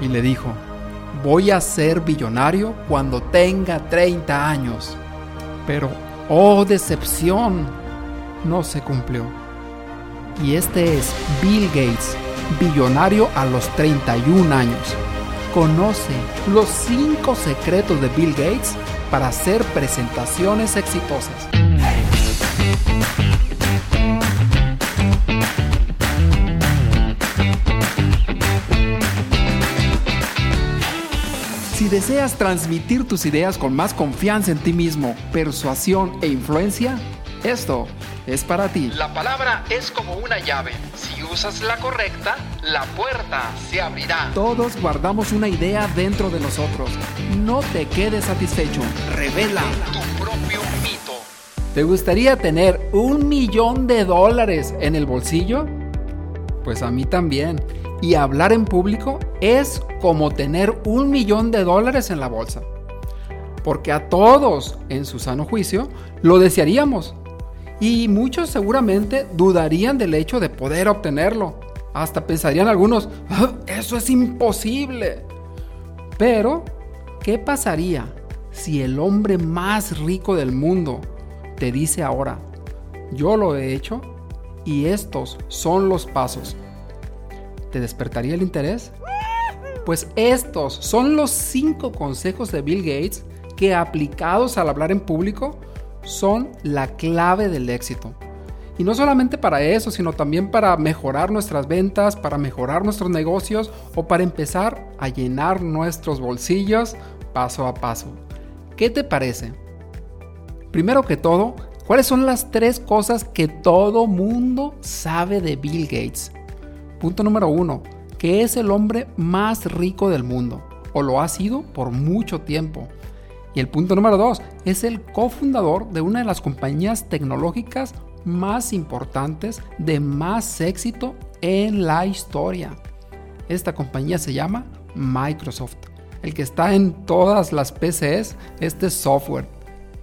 y le dijo, voy a ser billonario cuando tenga 30 años. Pero, oh decepción, no se cumplió. Y este es Bill Gates, billonario a los 31 años. Conoce los 5 secretos de Bill Gates para hacer presentaciones exitosas. Si deseas transmitir tus ideas con más confianza en ti mismo, persuasión e influencia, esto es para ti. La palabra es como una llave. Si usas la correcta, la puerta se abrirá. Todos guardamos una idea dentro de nosotros. No te quedes satisfecho. Revela tu propio mito. ¿Te gustaría tener un millón de dólares en el bolsillo? Pues a mí también. Y hablar en público es como tener un millón de dólares en la bolsa. Porque a todos, en su sano juicio, lo desearíamos. Y muchos seguramente dudarían del hecho de poder obtenerlo. Hasta pensarían algunos, ah, eso es imposible. Pero, ¿qué pasaría si el hombre más rico del mundo te dice ahora, yo lo he hecho y estos son los pasos? ¿Te despertaría el interés? Pues estos son los cinco consejos de Bill Gates que aplicados al hablar en público son la clave del éxito. Y no solamente para eso, sino también para mejorar nuestras ventas, para mejorar nuestros negocios o para empezar a llenar nuestros bolsillos paso a paso. ¿Qué te parece? Primero que todo, ¿cuáles son las tres cosas que todo mundo sabe de Bill Gates? Punto número uno, que es el hombre más rico del mundo, o lo ha sido por mucho tiempo. Y el punto número dos, es el cofundador de una de las compañías tecnológicas más importantes de más éxito en la historia. Esta compañía se llama Microsoft, el que está en todas las PCs, este software.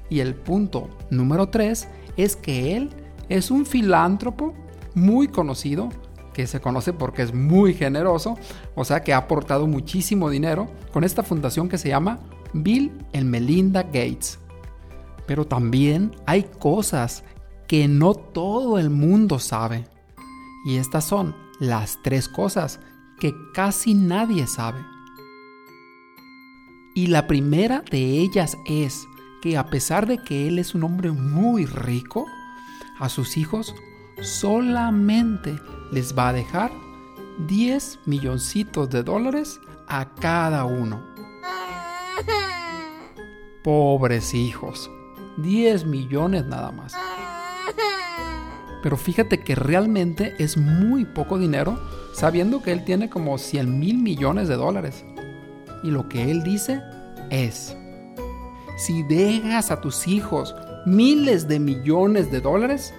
Y el punto número 3 es que él es un filántropo muy conocido, que se conoce porque es muy generoso, o sea que ha aportado muchísimo dinero con esta fundación que se llama Bill y Melinda Gates. Pero también hay cosas que no todo el mundo sabe. Y estas son las tres cosas que casi nadie sabe. Y la primera de ellas es que a pesar de que él es un hombre muy rico, a sus hijos solamente les va a dejar 10 milloncitos de dólares a cada uno. Pobres hijos. 10 millones nada más. Pero fíjate que realmente es muy poco dinero, sabiendo que él tiene como 100 mil millones de dólares. Y lo que él dice es, si dejas a tus hijos miles de millones de dólares,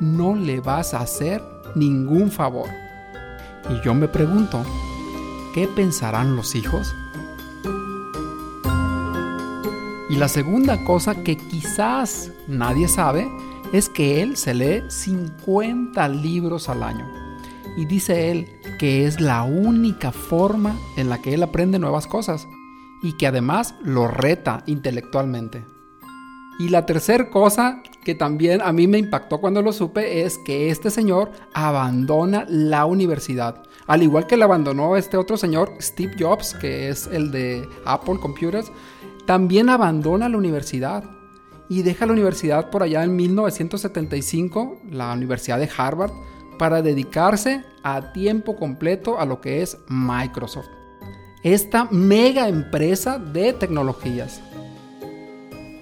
no le vas a hacer ningún favor. Y yo me pregunto, ¿qué pensarán los hijos? Y la segunda cosa que quizás nadie sabe es que él se lee 50 libros al año. Y dice él que es la única forma en la que él aprende nuevas cosas y que además lo reta intelectualmente. Y la tercera cosa que también a mí me impactó cuando lo supe es que este señor abandona la universidad. Al igual que le abandonó este otro señor, Steve Jobs, que es el de Apple Computers, también abandona la universidad y deja la universidad por allá en 1975, la Universidad de Harvard, para dedicarse a tiempo completo a lo que es Microsoft, esta mega empresa de tecnologías.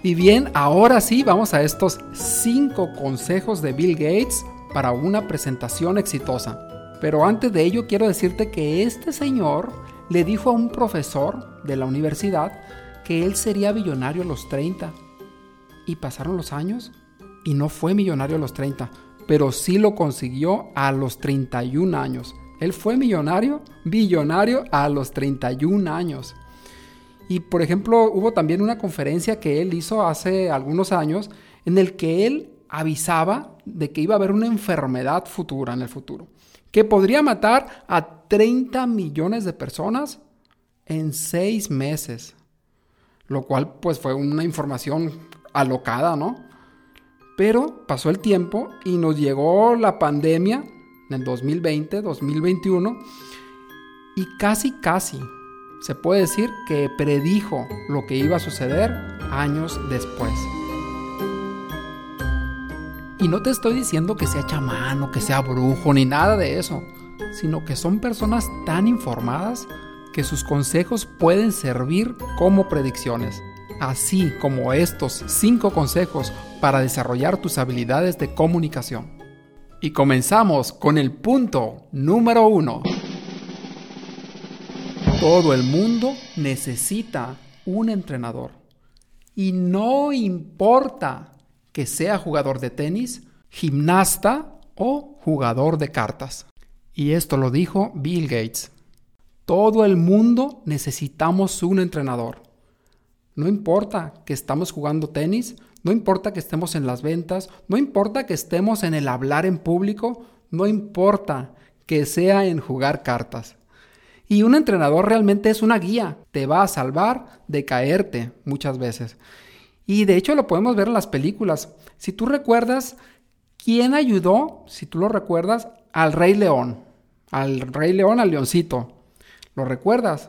Y bien, ahora sí vamos a estos 5 consejos de Bill Gates para una presentación exitosa. Pero antes de ello quiero decirte que este señor le dijo a un profesor de la universidad que él sería millonario a los 30. Y pasaron los años y no fue millonario a los 30, pero sí lo consiguió a los 31 años. Él fue millonario, billonario a los 31 años. Y por ejemplo, hubo también una conferencia que él hizo hace algunos años en el que él avisaba de que iba a haber una enfermedad futura en el futuro, que podría matar a 30 millones de personas en seis meses. Lo cual pues fue una información alocada, ¿no? Pero pasó el tiempo y nos llegó la pandemia en el 2020, 2021 y casi, casi se puede decir que predijo lo que iba a suceder años después. Y no te estoy diciendo que sea chamán o que sea brujo ni nada de eso, sino que son personas tan informadas que sus consejos pueden servir como predicciones, así como estos 5 consejos para desarrollar tus habilidades de comunicación. Y comenzamos con el punto número 1. Todo el mundo necesita un entrenador. Y no importa que sea jugador de tenis, gimnasta o jugador de cartas. Y esto lo dijo Bill Gates. Todo el mundo necesitamos un entrenador. No importa que estamos jugando tenis, no importa que estemos en las ventas, no importa que estemos en el hablar en público, no importa que sea en jugar cartas. Y un entrenador realmente es una guía, te va a salvar de caerte muchas veces. Y de hecho lo podemos ver en las películas. Si tú recuerdas, ¿quién ayudó, si tú lo recuerdas, al rey león? Al rey león, al leoncito. ¿Lo recuerdas?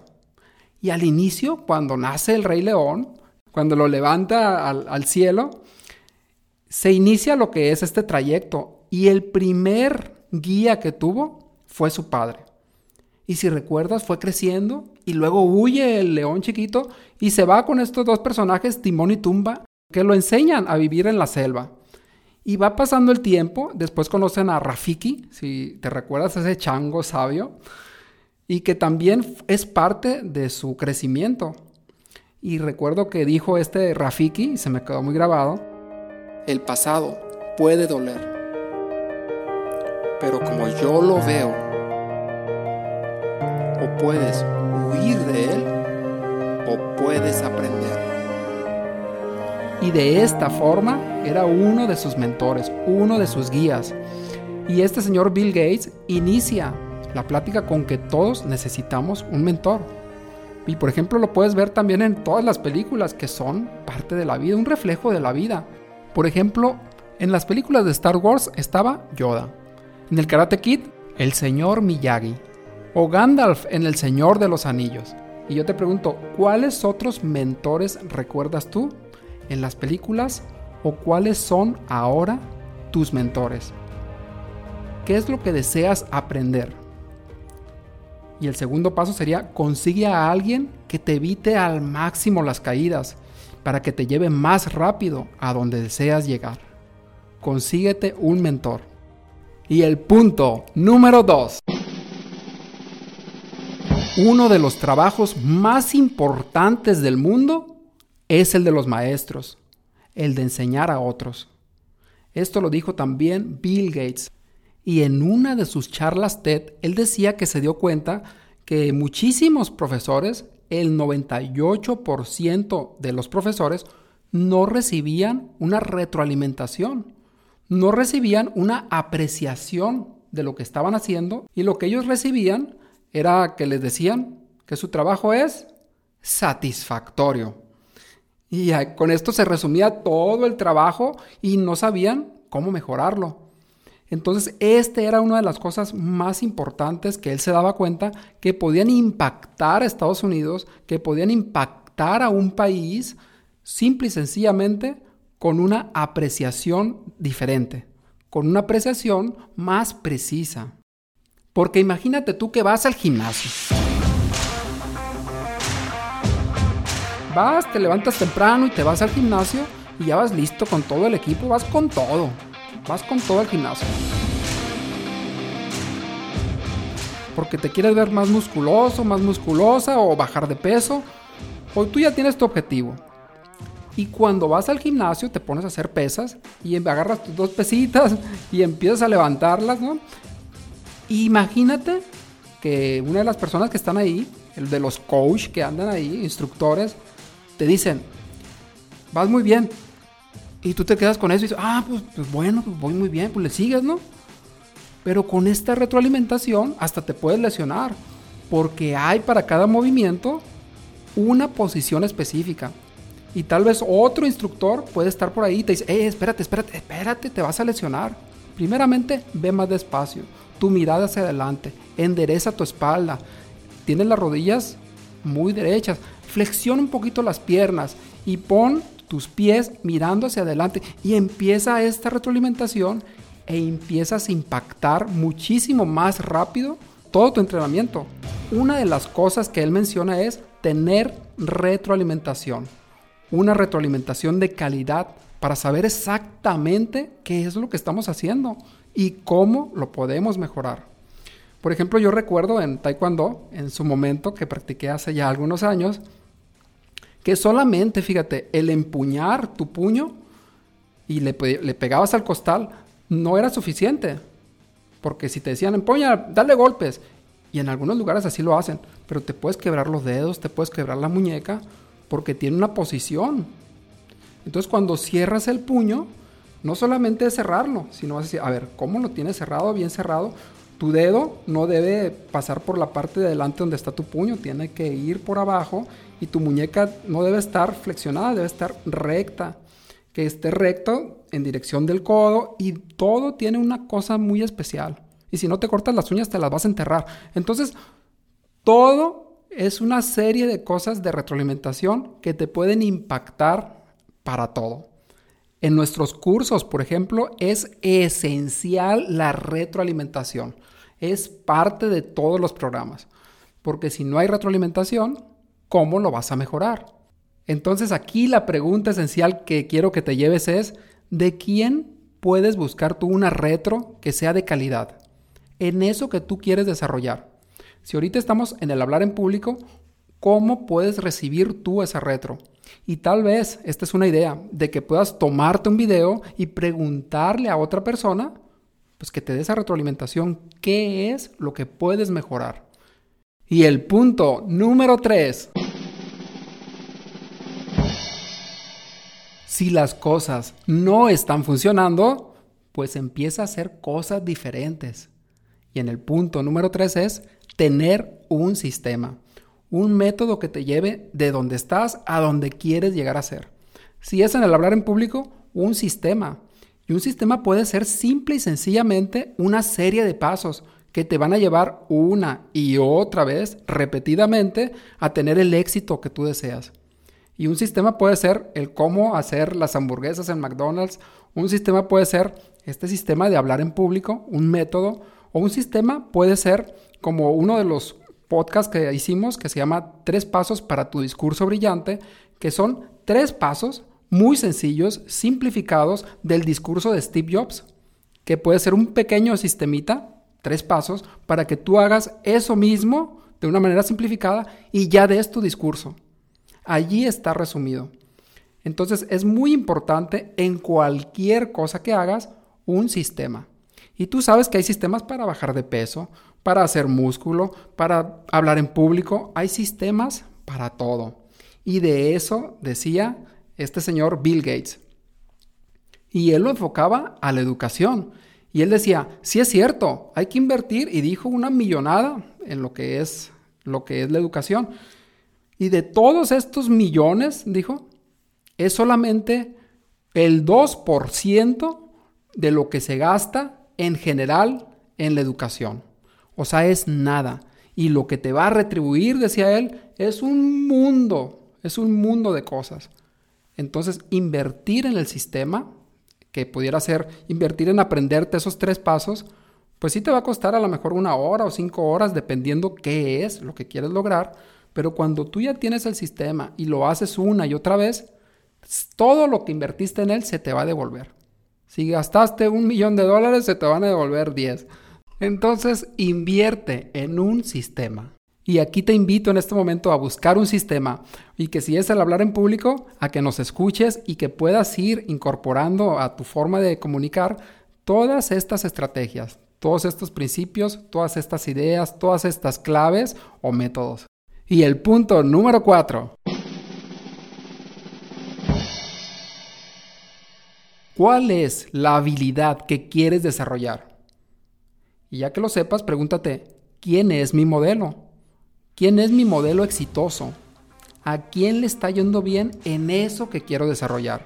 Y al inicio, cuando nace el rey león, cuando lo levanta al, cielo, se inicia lo que es este trayecto. Y el primer guía que tuvo fue su padre. Y si recuerdas, fue creciendo y luego huye el león chiquito y se va con estos dos personajes, Timón y Tumba, que lo enseñan a vivir en la selva. Y va pasando el tiempo, después conocen a Rafiki, si te recuerdas ese chango sabio, y que también es parte de su crecimiento. Y recuerdo que dijo este Rafiki, y se me quedó muy grabado, el pasado puede doler, pero como yo lo veo, o puedes huir de él, o puedes aprender. Y de esta forma era uno de sus mentores, uno de sus guías. Y este señor Bill Gates inicia la plática con que todos necesitamos un mentor. Y por ejemplo lo puedes ver también en todas las películas que son parte de la vida, un reflejo de la vida. Por ejemplo, en las películas de Star Wars estaba Yoda. En el Karate Kid, el señor Miyagi. O Gandalf en El Señor de los Anillos. Y yo te pregunto, ¿cuáles otros mentores recuerdas tú en las películas o cuáles son ahora tus mentores? ¿Qué es lo que deseas aprender? Y el segundo paso sería consigue a alguien que te evite al máximo las caídas para que te lleve más rápido a donde deseas llegar. Consíguete un mentor. Y el punto número 2. Uno de los trabajos más importantes del mundo es el de los maestros, el de enseñar a otros. Esto lo dijo también Bill Gates y en una de sus charlas TED, él decía que se dio cuenta que muchísimos profesores, el 98% de los profesores, no recibían una retroalimentación, no recibían una apreciación de lo que estaban haciendo y lo que ellos recibían era que les decían que su trabajo es satisfactorio. Y con esto se resumía todo el trabajo y no sabían cómo mejorarlo. Entonces, este era una de las cosas más importantes que él se daba cuenta que podían impactar a Estados Unidos, que podían impactar a un país simple y sencillamente con una apreciación diferente, con una apreciación más precisa. Porque imagínate tú que vas al gimnasio. Vas, te levantas temprano y te vas al gimnasio y ya vas listo con todo el equipo, vas con todo. Vas con todo el gimnasio. Porque te quieres ver más musculoso, más musculosa o bajar de peso. O tú ya tienes tu objetivo. Y cuando vas al gimnasio te pones a hacer pesas y agarras tus dos pesitas y empiezas a levantarlas, ¿no? Imagínate que una de las personas que están ahí, el de los coach que andan ahí, instructores, te dicen, vas muy bien, y tú te quedas con eso y dices, ah, pues, pues, bueno, pues voy muy bien, pues le sigues, ¿no? Pero con esta retroalimentación hasta te puedes lesionar, porque hay para cada movimiento una posición específica. Y tal vez otro instructor puede estar por ahí y te dice, eh, espérate, espérate, espérate, te vas a lesionar. Primeramente, ve más despacio, tu mirada hacia adelante, endereza tu espalda, tienes las rodillas muy derechas, flexiona un poquito las piernas y pon tus pies mirando hacia adelante y empieza esta retroalimentación e empiezas a impactar muchísimo más rápido todo tu entrenamiento. Una de las cosas que él menciona es tener retroalimentación. Una retroalimentación de calidad para saber exactamente qué es lo que estamos haciendo y cómo lo podemos mejorar. Por ejemplo, yo recuerdo en Taekwondo, en su momento que practiqué hace ya algunos años, que solamente, fíjate, el empuñar tu puño y le, le pegabas al costal no era suficiente. Porque si te decían, empuña, dale golpes. Y en algunos lugares así lo hacen. Pero te puedes quebrar los dedos, te puedes quebrar la muñeca, porque tiene una posición. Entonces cuando cierras el puño, no solamente es cerrarlo, sino a decir, a ver, ¿cómo lo tienes cerrado, bien cerrado? Tu dedo no debe pasar por la parte de donde está tu puño, tiene que ir por abajo y tu muñeca no debe estar flexionada, debe estar recta, que esté recto en dirección del codo y todo tiene una cosa muy especial. Y si no te cortas las uñas te las vas a enterrar. Entonces, todo es una serie de cosas de retroalimentación que te pueden impactar para todo. En nuestros cursos, por ejemplo, es esencial la retroalimentación. Es parte de todos los programas. Porque si no hay retroalimentación, ¿cómo lo vas a mejorar? Entonces aquí la pregunta esencial que quiero que te lleves es, ¿de quién puedes buscar tú una retro que sea de calidad? En eso que tú quieres desarrollar. Si ahorita estamos en el hablar en público, ¿cómo puedes recibir tú esa retro? Y tal vez esta es una idea de que puedas tomarte un video y preguntarle a otra persona, pues que te dé esa retroalimentación, qué es lo que puedes mejorar. Y el punto número 3. Si las cosas no están funcionando, pues empieza a hacer cosas diferentes. Y en el punto número 3 es tener un sistema, un método que te lleve de donde estás a donde quieres llegar a ser. Si es en el hablar en público, un sistema. Y un sistema puede ser simple y sencillamente una serie de pasos que te van a llevar una y otra vez, repetidamente, a tener el éxito que tú deseas. Y un sistema puede ser el cómo hacer las hamburguesas en McDonald's, un sistema puede ser este sistema de hablar en público, un método, o un sistema puede ser como uno de los podcasts que hicimos que se llama Tres Pasos para tu discurso brillante, que son tres pasos muy sencillos, simplificados del discurso de Steve Jobs, que puede ser un pequeño sistemita tres pasos para que tú hagas eso mismo de una manera simplificada y ya des tu discurso. Allí está resumido. Entonces es muy importante en cualquier cosa que hagas un sistema. Y tú sabes que hay sistemas para bajar de peso, para hacer músculo, para hablar en público. Hay sistemas para todo. Y de eso decía este señor Bill Gates. Y él lo enfocaba a la educación. Y él decía, sí es cierto, hay que invertir y dijo una millonada en lo que es lo que es la educación. Y de todos estos millones, dijo, es solamente el 2% de lo que se gasta en general en la educación. O sea, es nada. Y lo que te va a retribuir, decía él, es un mundo, es un mundo de cosas. Entonces, invertir en el sistema que pudiera ser invertir en aprenderte esos tres pasos, pues sí te va a costar a lo mejor una hora o cinco horas, dependiendo qué es lo que quieres lograr. Pero cuando tú ya tienes el sistema y lo haces una y otra vez, todo lo que invertiste en él se te va a devolver. Si gastaste un millón de dólares, se te van a devolver 10. Entonces, invierte en un sistema. Y aquí te invito en este momento a buscar un sistema y que si es el hablar en público, a que nos escuches y que puedas ir incorporando a tu forma de comunicar todas estas estrategias, todos estos principios, todas estas ideas, todas estas claves o métodos. Y el punto número cuatro. ¿Cuál es la habilidad que quieres desarrollar? Y ya que lo sepas, pregúntate, ¿quién es mi modelo? ¿Quién es mi modelo exitoso? a quién le está yendo bien en eso que quiero desarrollar.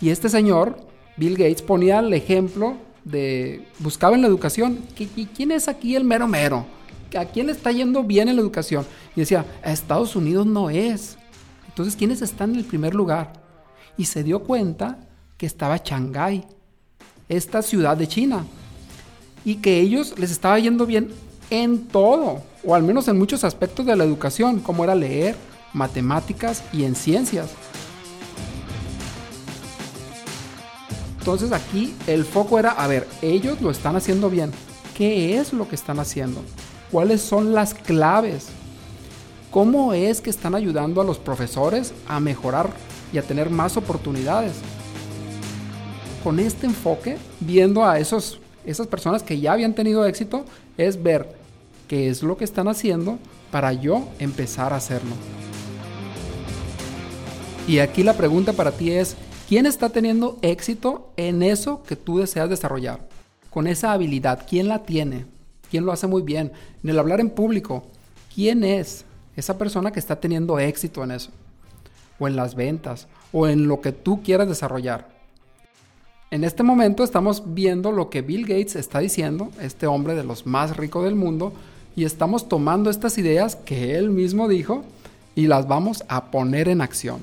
Y este señor, Bill Gates, ponía el ejemplo de, buscaba en la educación, ¿quién es aquí el mero mero? ¿A quién le está yendo bien en la educación? Y decía, a Estados Unidos no es. Entonces, ¿quiénes están en el primer lugar? Y se dio cuenta que estaba Shanghái, esta ciudad de China, y que ellos les estaba yendo bien en todo, o al menos en muchos aspectos de la educación, como era leer, matemáticas y en ciencias. Entonces aquí el foco era, a ver, ellos lo están haciendo bien. ¿Qué es lo que están haciendo? ¿Cuáles son las claves? ¿Cómo es que están ayudando a los profesores a mejorar y a tener más oportunidades? Con este enfoque, viendo a esos, esas personas que ya habían tenido éxito, es ver qué es lo que están haciendo para yo empezar a hacerlo. Y aquí la pregunta para ti es, ¿quién está teniendo éxito en eso que tú deseas desarrollar? Con esa habilidad, ¿quién la tiene? ¿Quién lo hace muy bien? En el hablar en público, ¿quién es esa persona que está teniendo éxito en eso? O en las ventas, o en lo que tú quieras desarrollar. En este momento estamos viendo lo que Bill Gates está diciendo, este hombre de los más ricos del mundo, y estamos tomando estas ideas que él mismo dijo y las vamos a poner en acción.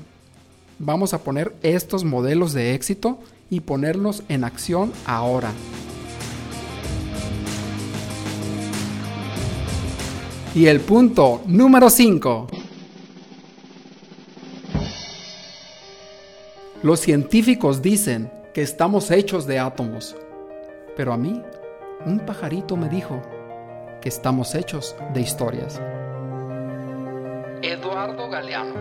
Vamos a poner estos modelos de éxito y ponerlos en acción ahora. Y el punto número 5. Los científicos dicen que estamos hechos de átomos, pero a mí un pajarito me dijo que estamos hechos de historias. Eduardo Galeano.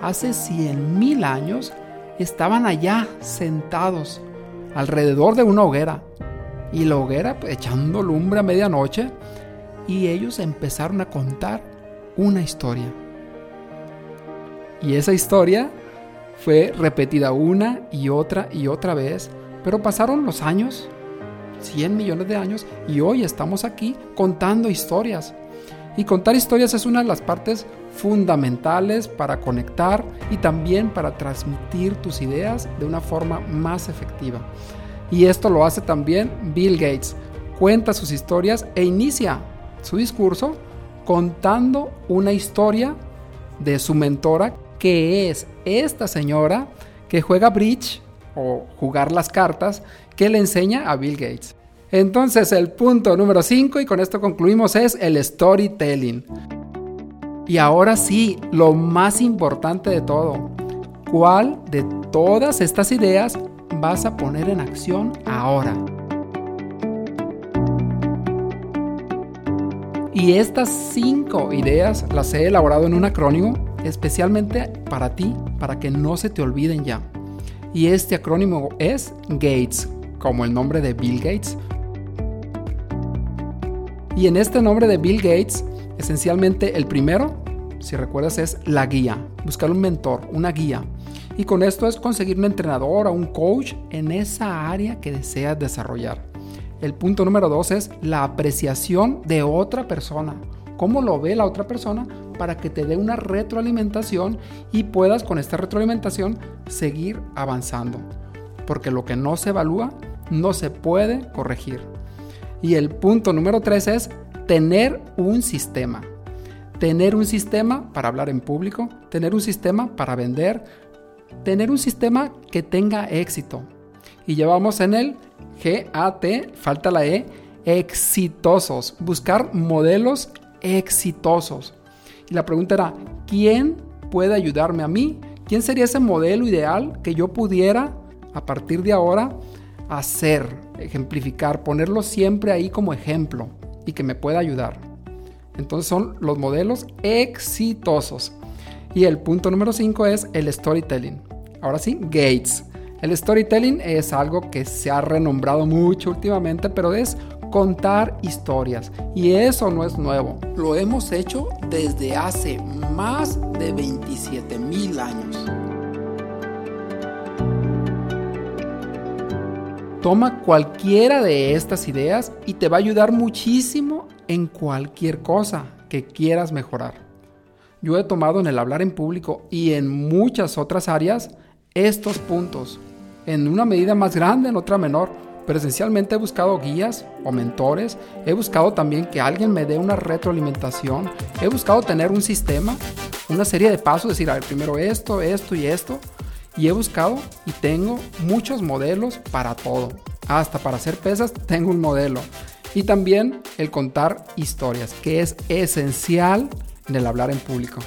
Hace cien mil años estaban allá sentados alrededor de una hoguera y la hoguera pues, echando lumbre a medianoche y ellos empezaron a contar una historia. Y esa historia fue repetida una y otra y otra vez, pero pasaron los años 100 millones de años y hoy estamos aquí contando historias. Y contar historias es una de las partes fundamentales para conectar y también para transmitir tus ideas de una forma más efectiva. Y esto lo hace también Bill Gates. Cuenta sus historias e inicia su discurso contando una historia de su mentora que es esta señora que juega bridge o jugar las cartas que le enseña a Bill Gates. Entonces el punto número 5 y con esto concluimos es el storytelling. Y ahora sí, lo más importante de todo, ¿cuál de todas estas ideas vas a poner en acción ahora? Y estas cinco ideas las he elaborado en un acrónimo especialmente para ti, para que no se te olviden ya. Y este acrónimo es Gates, como el nombre de Bill Gates. Y en este nombre de Bill Gates, esencialmente el primero, si recuerdas, es la guía. Buscar un mentor, una guía. Y con esto es conseguir un entrenador o un coach en esa área que deseas desarrollar. El punto número dos es la apreciación de otra persona. ¿Cómo lo ve la otra persona? Para que te dé una retroalimentación y puedas con esta retroalimentación seguir avanzando. Porque lo que no se evalúa no se puede corregir. Y el punto número tres es tener un sistema. Tener un sistema para hablar en público, tener un sistema para vender, tener un sistema que tenga éxito. Y llevamos en el GAT, falta la E, exitosos. Buscar modelos exitosos. Y la pregunta era, ¿quién puede ayudarme a mí? ¿Quién sería ese modelo ideal que yo pudiera a partir de ahora hacer, ejemplificar, ponerlo siempre ahí como ejemplo y que me pueda ayudar? Entonces son los modelos exitosos. Y el punto número 5 es el storytelling. Ahora sí, Gates. El storytelling es algo que se ha renombrado mucho últimamente, pero es contar historias. Y eso no es nuevo. Lo hemos hecho desde hace más de 27 mil años. Toma cualquiera de estas ideas y te va a ayudar muchísimo en cualquier cosa que quieras mejorar. Yo he tomado en el hablar en público y en muchas otras áreas estos puntos, en una medida más grande, en otra menor, pero esencialmente he buscado guías o mentores, he buscado también que alguien me dé una retroalimentación, he buscado tener un sistema, una serie de pasos, decir, a ver, primero esto, esto y esto, y he buscado y tengo muchos modelos para todo. Hasta para hacer pesas tengo un modelo. Y también el contar historias, que es esencial en el hablar en público.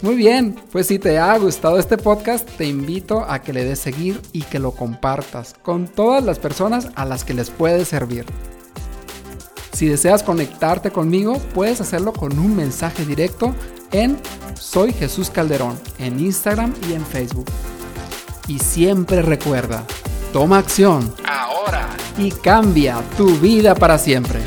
Muy bien, pues si te ha gustado este podcast, te invito a que le des seguir y que lo compartas con todas las personas a las que les puede servir. Si deseas conectarte conmigo, puedes hacerlo con un mensaje directo en Soy Jesús Calderón en Instagram y en Facebook. Y siempre recuerda, toma acción Ahora. y cambia tu vida para siempre.